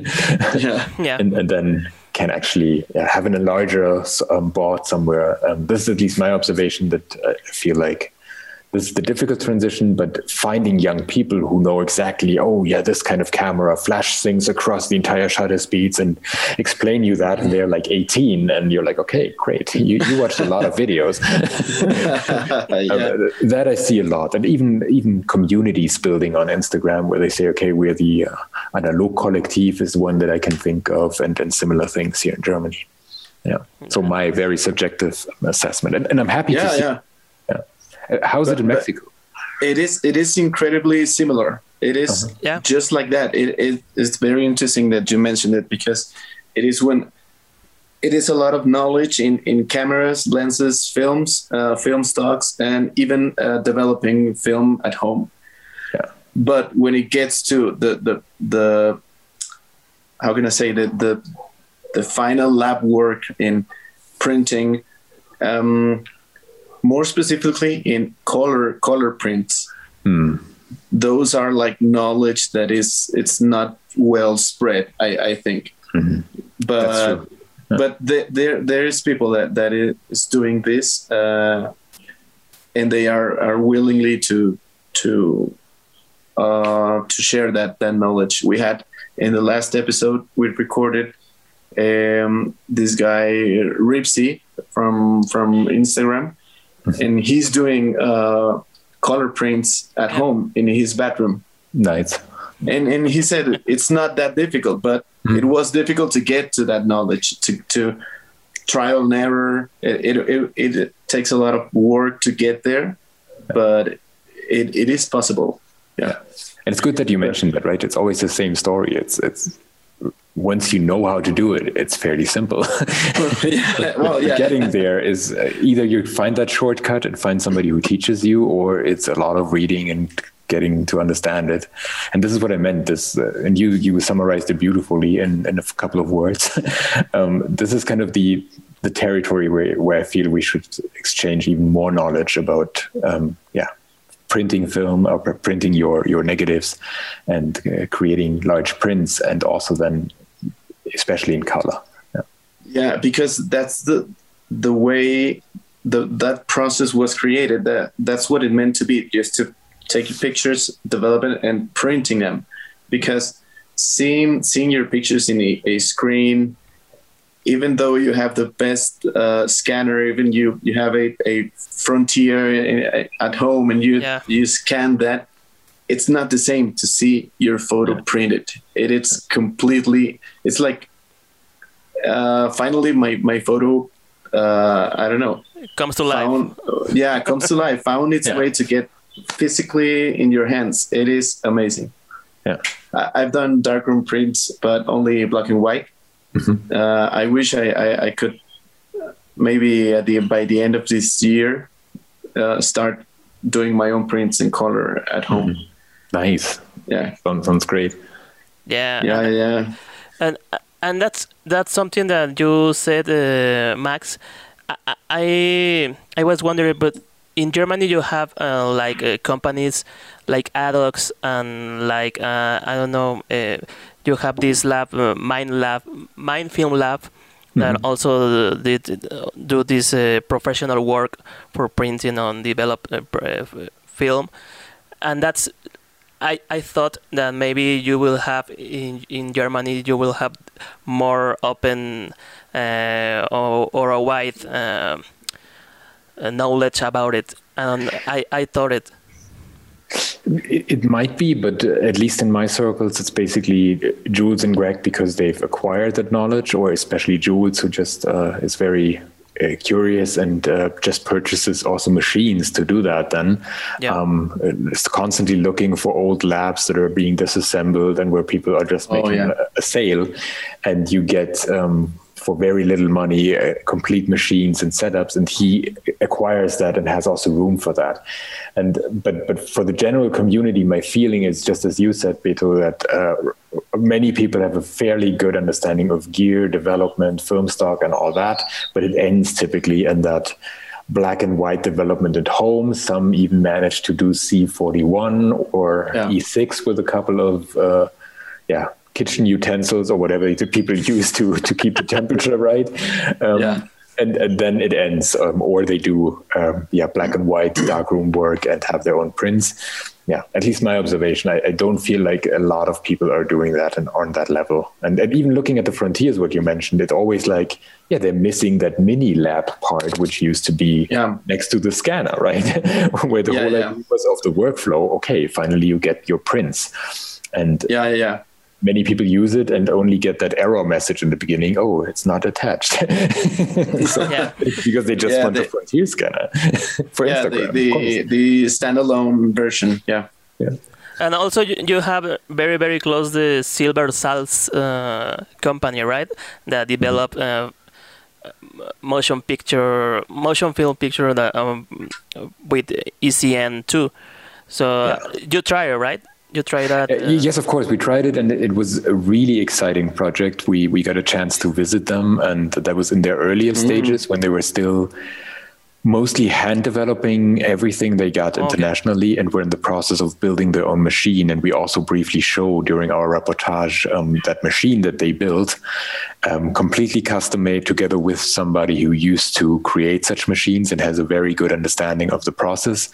yeah, yeah, and, and then can actually yeah, have an enlarger um, bought somewhere. Um, this is at least my observation that I feel like this is the difficult transition, but finding young people who know exactly, oh yeah, this kind of camera flash things across the entire shutter speeds and explain you that, and they're like 18, and you're like, okay, great, you, you watched a lot of videos. yeah. um, that I see a lot, and even even communities building on Instagram where they say, okay, we're the uh, Analog collective is one that I can think of, and and similar things here in Germany. Yeah. So my very subjective assessment, and, and I'm happy yeah, to see. Yeah How's but, it in Mexico? It is. It is incredibly similar. It is uh-huh. yeah. just like that. It, it it's very interesting that you mentioned it because it is when it is a lot of knowledge in, in cameras, lenses, films, uh, film stocks, and even uh, developing film at home. Yeah. But when it gets to the the the how can I say the the the final lab work in printing, um, more specifically in color color prints mm. those are like knowledge that is it's not well spread i i think mm-hmm. but yeah. but the, there there is people that that is doing this uh, and they are are willingly to to uh, to share that that knowledge we had in the last episode we recorded um, this guy Ripsy from from Instagram and he's doing uh, color prints at home in his bedroom. Nice. And and he said it's not that difficult, but mm. it was difficult to get to that knowledge to to trial and error. It it, it, it takes a lot of work to get there, but it, it is possible. Yeah. And it's good that you mentioned that, right? It's always the same story. It's it's once you know how to do it, it's fairly simple. yeah, well, yeah. Getting there is uh, either you find that shortcut and find somebody who teaches you, or it's a lot of reading and getting to understand it. And this is what I meant. This, uh, and you you summarized it beautifully in, in a couple of words. um, this is kind of the the territory where where I feel we should exchange even more knowledge about, um, yeah, printing film or printing your your negatives and uh, creating large prints, and also then, especially in color. Yeah. yeah, because that's the the way the that process was created. That that's what it meant to be, just to taking pictures, developing and printing them, because seeing seeing your pictures in a, a screen, even though you have the best uh, scanner, even you you have a, a frontier at home and you yeah. you scan that, it's not the same to see your photo yeah. printed. It is completely. It's like uh, finally my my photo. Uh, I don't know. Comes to life. Found, yeah, comes to life. Found its yeah. way to get physically in your hands. It is amazing. Yeah, I, have done darkroom prints, but only black and white. Mm-hmm. Uh, I wish I, I, I, could maybe at the by the end of this year uh, start doing my own prints in color at home. Mm-hmm. Nice. Yeah, sounds, sounds great. Yeah. Yeah, yeah. And and that's that's something that you said, uh, Max. I, I I was wondering, but in Germany you have uh, like uh, companies like Adox and like uh, I don't know uh, you have this lab uh, Mind Lab Mein Film Lab that mm-hmm. also did do this uh, professional work for printing on developed film and that's I, I thought that maybe you will have in in Germany you will have more open or, or a wide uh, knowledge about it, and I, I thought it. it. Might be, but at least in my circles, it's basically Jules and Greg because they've acquired that knowledge, or especially Jules, who just uh, is very uh, curious and uh, just purchases also machines to do that then yeah. um, it's constantly looking for old labs that are being disassembled and where people are just oh, making oh, yeah. a, a, sale and you get um, for very little money, uh, complete machines and setups, and he acquires that and has also room for that. And but but for the general community, my feeling is just as you said, Beto, that uh, many people have a fairly good understanding of gear development, film stock, and all that, but it ends typically in that black and white development at home. Some even manage to do C41 or yeah. E6 with a couple of uh, yeah kitchen utensils or whatever people use to to keep the temperature right. Um, yeah. And, and, then it ends, um, or they do, um, yeah, black and white darkroom work and have their own prints. Yeah, at least my observation. I, I, don't feel like a lot of people are doing that and on that level. And, and, even looking at the frontiers, what you mentioned, it's always like, yeah, they're missing that mini lab part, which used to be yeah. next to the scanner, right? Where the yeah, whole yeah. idea was of the workflow. Okay, finally you get your prints. And yeah, yeah many people use it and only get that error message in the beginning. Oh, it's not attached. so, yeah. Because they just yeah, want the frontier scanner for yeah, Instagram. The, the, the, standalone version. Yeah. Yeah. And also, you have very, very close the Silbersalz uh, company, right? That develop mm-hmm. uh, motion picture, motion film picture that, um, with ECN-2. So yeah. you try it, right? You try that? Uh, uh, yes, of course. We tried it, and it was a really exciting project. We we got a chance to visit them, and that was in their earlier mm. stages when they were still mostly hand developing everything they got okay. internationally and we're in the process of building their own machine and we also briefly show during our reportage um, that machine that they built um, completely custom made together with somebody who used to create such machines and has a very good understanding of the process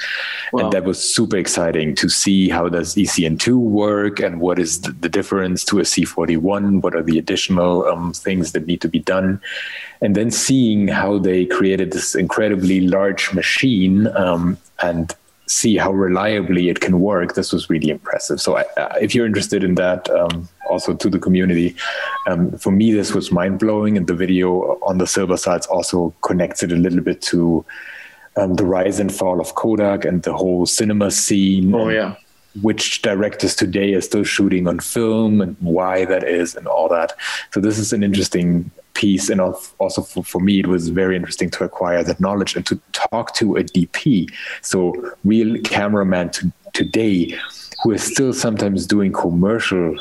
wow. and that was super exciting to see how does ecn2 work and what is the, the difference to a c41 what are the additional um, things that need to be done and then seeing how they created this incredibly large machine um, and see how reliably it can work this was really impressive. So I, uh, if you're interested in that um, also to the community um, for me this was mind-blowing and the video on the Silbersalz also connects it a little bit to um, the rise and fall of kodak and the whole cinema scene oh yeah. which directors today are still shooting on film and why that is and all that. So this is an interesting piece and also for, for me it was very interesting to acquire that knowledge and to talk to a dp so real cameraman to today who is still sometimes doing commercial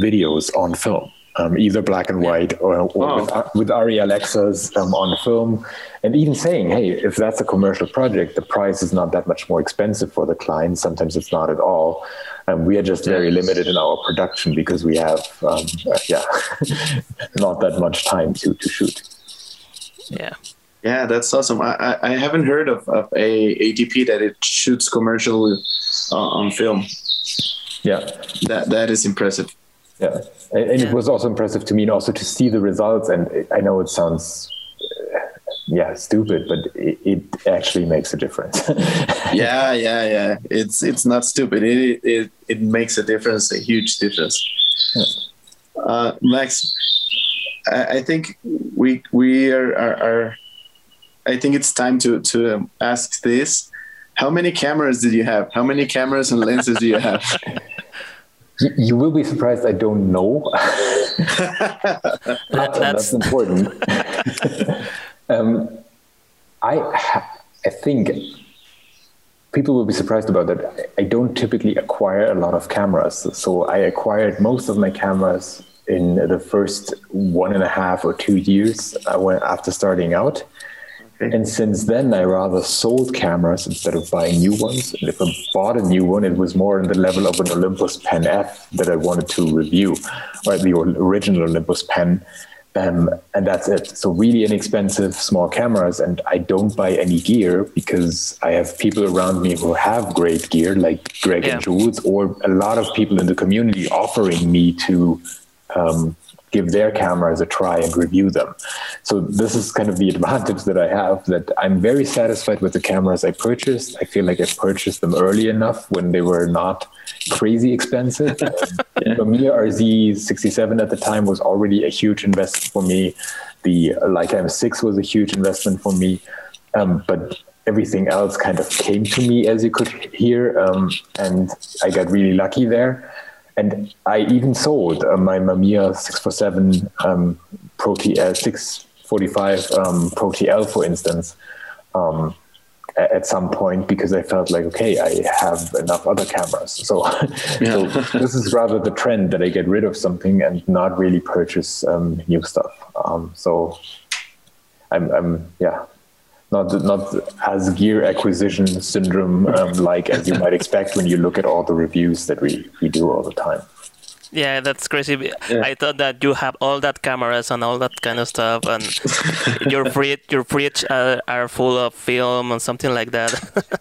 videos on film um, either black and white or, or Oh. with, with Arri Alexas um, on film, and even saying, hey, if that's a commercial project, the price is not that much more expensive for the client. Sometimes it's not at all. Um, we are just very limited in our production because we have, um, uh, yeah, not that much time to, to shoot. Yeah. Yeah, that's awesome. I, I, I haven't heard of, of a ADP that it shoots commercial uh, on film. Yeah. That that is impressive. Yeah, and, and Yeah. it was also impressive to me, and also to see the results. And I know it sounds, uh, yeah, stupid, but it, it actually makes a difference. Yeah, yeah, yeah. It's it's not stupid. It it it makes a difference, a huge difference. Uh, Max, I, I think we we are, are, are I think it's time to to um, ask this. How many cameras did you have? How many cameras and lenses do you have? you, you will be surprised. I don't know. That, that's that's important. um, I I think people will be surprised about that. I don't typically acquire a lot of cameras, so I acquired most of my cameras in the first one and a half or two years uh, after starting out. And since then, I rather sold cameras instead of buying new ones. And if I bought a new one, it was more in the level of an Olympus Pen F that I wanted to review, or the original Olympus Pen. Um, and that's it. So really inexpensive small cameras, and I don't buy any gear because I have people around me who have great gear, like Greg Yeah. and Jules, or a lot of people in the community offering me to um, give their cameras a try and review them. So this is kind of the advantage that I have that I'm very satisfied with the cameras I purchased. I feel like I purchased them early enough when they were not crazy expensive. The Mamiya RZ67 at the time was already a huge investment for me. The Leica M6 was a huge investment for me. Um, but everything else kind of came to me, as you could hear, um, and I got really lucky there. And I even sold uh, my Mamiya 647 um, Pro TL 645 um, Pro TL, for instance, um, at some point because I felt like, okay, I have enough other cameras. So, so this is rather the trend that I get rid of something and not really purchase um, new stuff. Um, so, I'm, I'm, yeah, not not as gear acquisition syndrome um, like as you might expect when you look at all the reviews that we, we do all the time. Yeah, that's crazy. Yeah. I thought that you have all that cameras and all that kind of stuff, and your fridge, your fridge are, are full of film and something like that.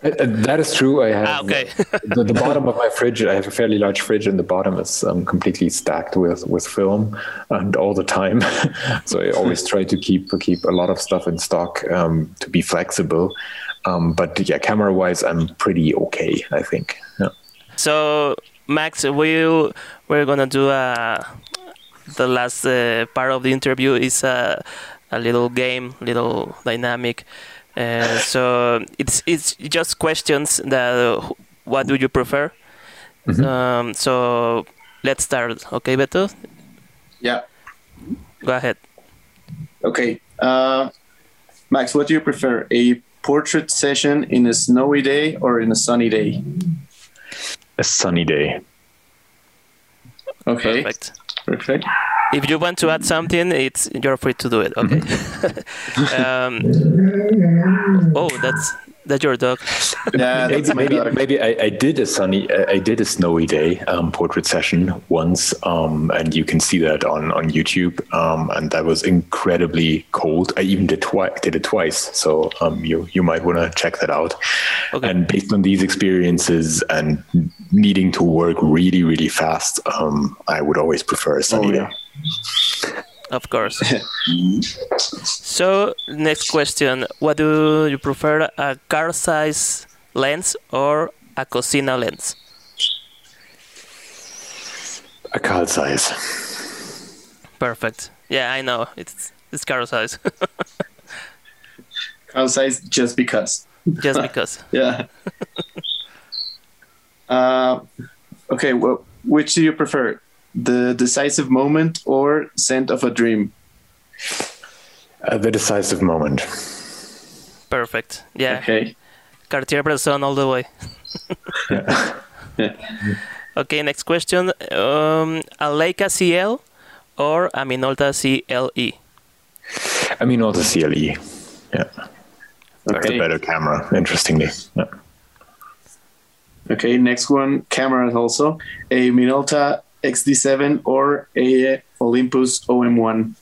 Uh, uh, that is true. I have Ah, okay. the, the bottom of my fridge. I have a fairly large fridge, and the bottom is um, completely stacked with with film, and all the time. so I always try to keep keep a lot of stuff in stock um, to be flexible. Um, but yeah, camera wise, I'm pretty okay. I think. Yeah. So, Max, we we're gonna do a the last uh, part of the interview is a a little game, little dynamic. Uh, so it's it's just questions that uh, what do you prefer? Um, so let's start. Okay, Beto, Yeah. go ahead. Okay. Uh, Max, what do you prefer? A portrait session in a snowy day or in a sunny day? A sunny day. Okay. Perfect. Perfect. If you want to add something, it's you're free to do it. Okay. um, oh, that's that's your dog. Yeah, maybe maybe, dog. maybe I, I did a sunny I I did a snowy day um, portrait session once um, and you can see that on on YouTube um, and that was incredibly cold I even did twice did it twice so um, you you might want to check that out Okay. and based on these experiences and needing to work really really fast um, I would always prefer a sunny Oh, day yeah. Of course. so, next question. What do you prefer, a Carl Zeiss lens or a Cosina lens? a Carl Zeiss Perfect. Yeah, I know. It's it's Carl Zeiss. Carl Zeiss just because. Just because. Yeah. uh, okay. Well, which do you prefer? The decisive moment or scent of a dream? uh, the decisive moment Perfect. Yeah. Okay. Cartier Bresson all the way. Okay, next question. Um, a Leica CL or a Minolta CLE? I mean, also CLE. Yeah, that's Okay. a better camera. Interestingly, yeah. Okay, next one, cameras also. A Minolta XD7 or a Olympus OM1.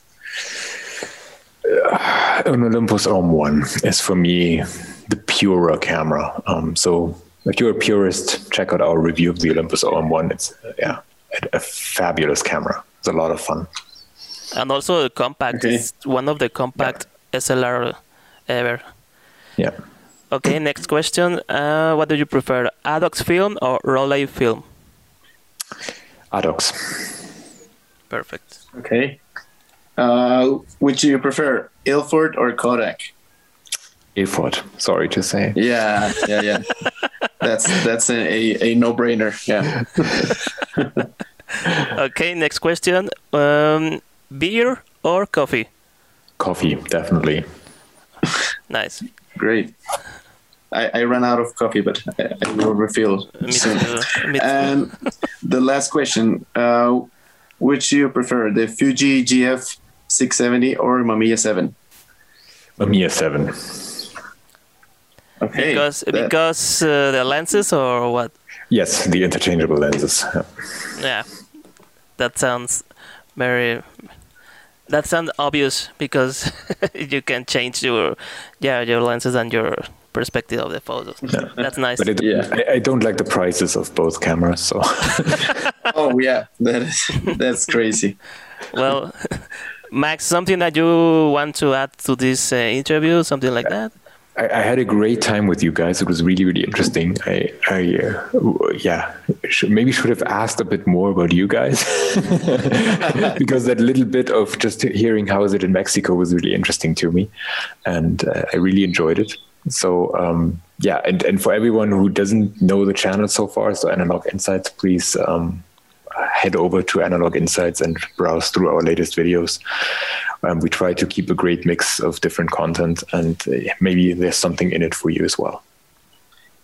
An Olympus OM1 is for me the purer camera. Um, so if you're a purist, check out our review of the Olympus OM1. It's uh, yeah, a, a fabulous camera. It's a lot of fun. And also a compact. Okay. It's one of the compact SLR ever. Yeah. Okay, next question. Uh, what do you prefer, Adox film or Rollei film? Adox. Perfect. Okay. Uh, which do you prefer, Ilford or Kodak? Ilford. Sorry to say. Yeah, yeah, yeah. that's that's a, a, a no-brainer. Yeah. Okay, next question. Um, beer or coffee? Coffee, definitely. Nice. Great. I, I ran out of coffee, but I, I will refill soon. too. Me too. And the last question: uh, Which you prefer, the Fuji GF 670 or Mamiya 7? Mamiya 7. Okay. because that- because uh, the lenses or what? Yes, the interchangeable lenses. Yeah. Yeah, that sounds very. That sounds obvious because you can change your yeah your lenses and your perspective of the photos. That's nice. But it, Yeah. I, I don't like the prices of both cameras, so oh yeah, that is that's crazy. well, Max, something that you want to add to this uh, interview, something like that? I, I had a great time with you guys. It was really, really interesting. I, I uh, yeah, should, maybe should have asked a bit more about you guys because that little bit of just hearing how is it in Mexico was really interesting to me, and uh, I really enjoyed it. So um, yeah, and and for everyone who doesn't know the channel so far, so Analog Insights, please. Um, head over to Analog Insights and browse through our latest videos. Um, we try to keep a great mix of different content, and uh, maybe there's something in it for you as well.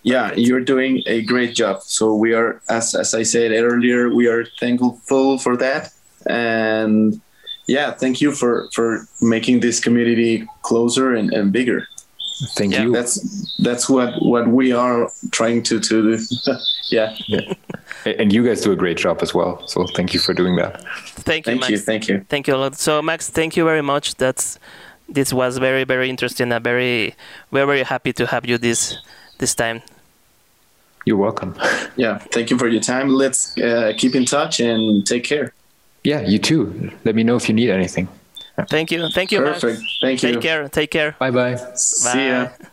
Yeah, you're doing a great job. So we are, as as I said earlier, we are thankful for that, and yeah, thank you for for making this community closer and, and bigger. Thank Yeah, you. That's that's what what we are trying to to do. yeah. Yeah. And you guys do a great job as well. So thank you for doing that. Thank you, Thank Max. you. Thank you. Thank you a lot. So, Max, thank you very much. That's this was very very interesting. and very we're very happy to have you this this time. You're welcome. Yeah. Thank you for your time. Let's uh, keep in touch and take care. Yeah, you too. Let me know if you need anything. Thank you. Thank you, Perfect. Max. Thank you. Take care. Take care. Bye bye. See ya. Bye.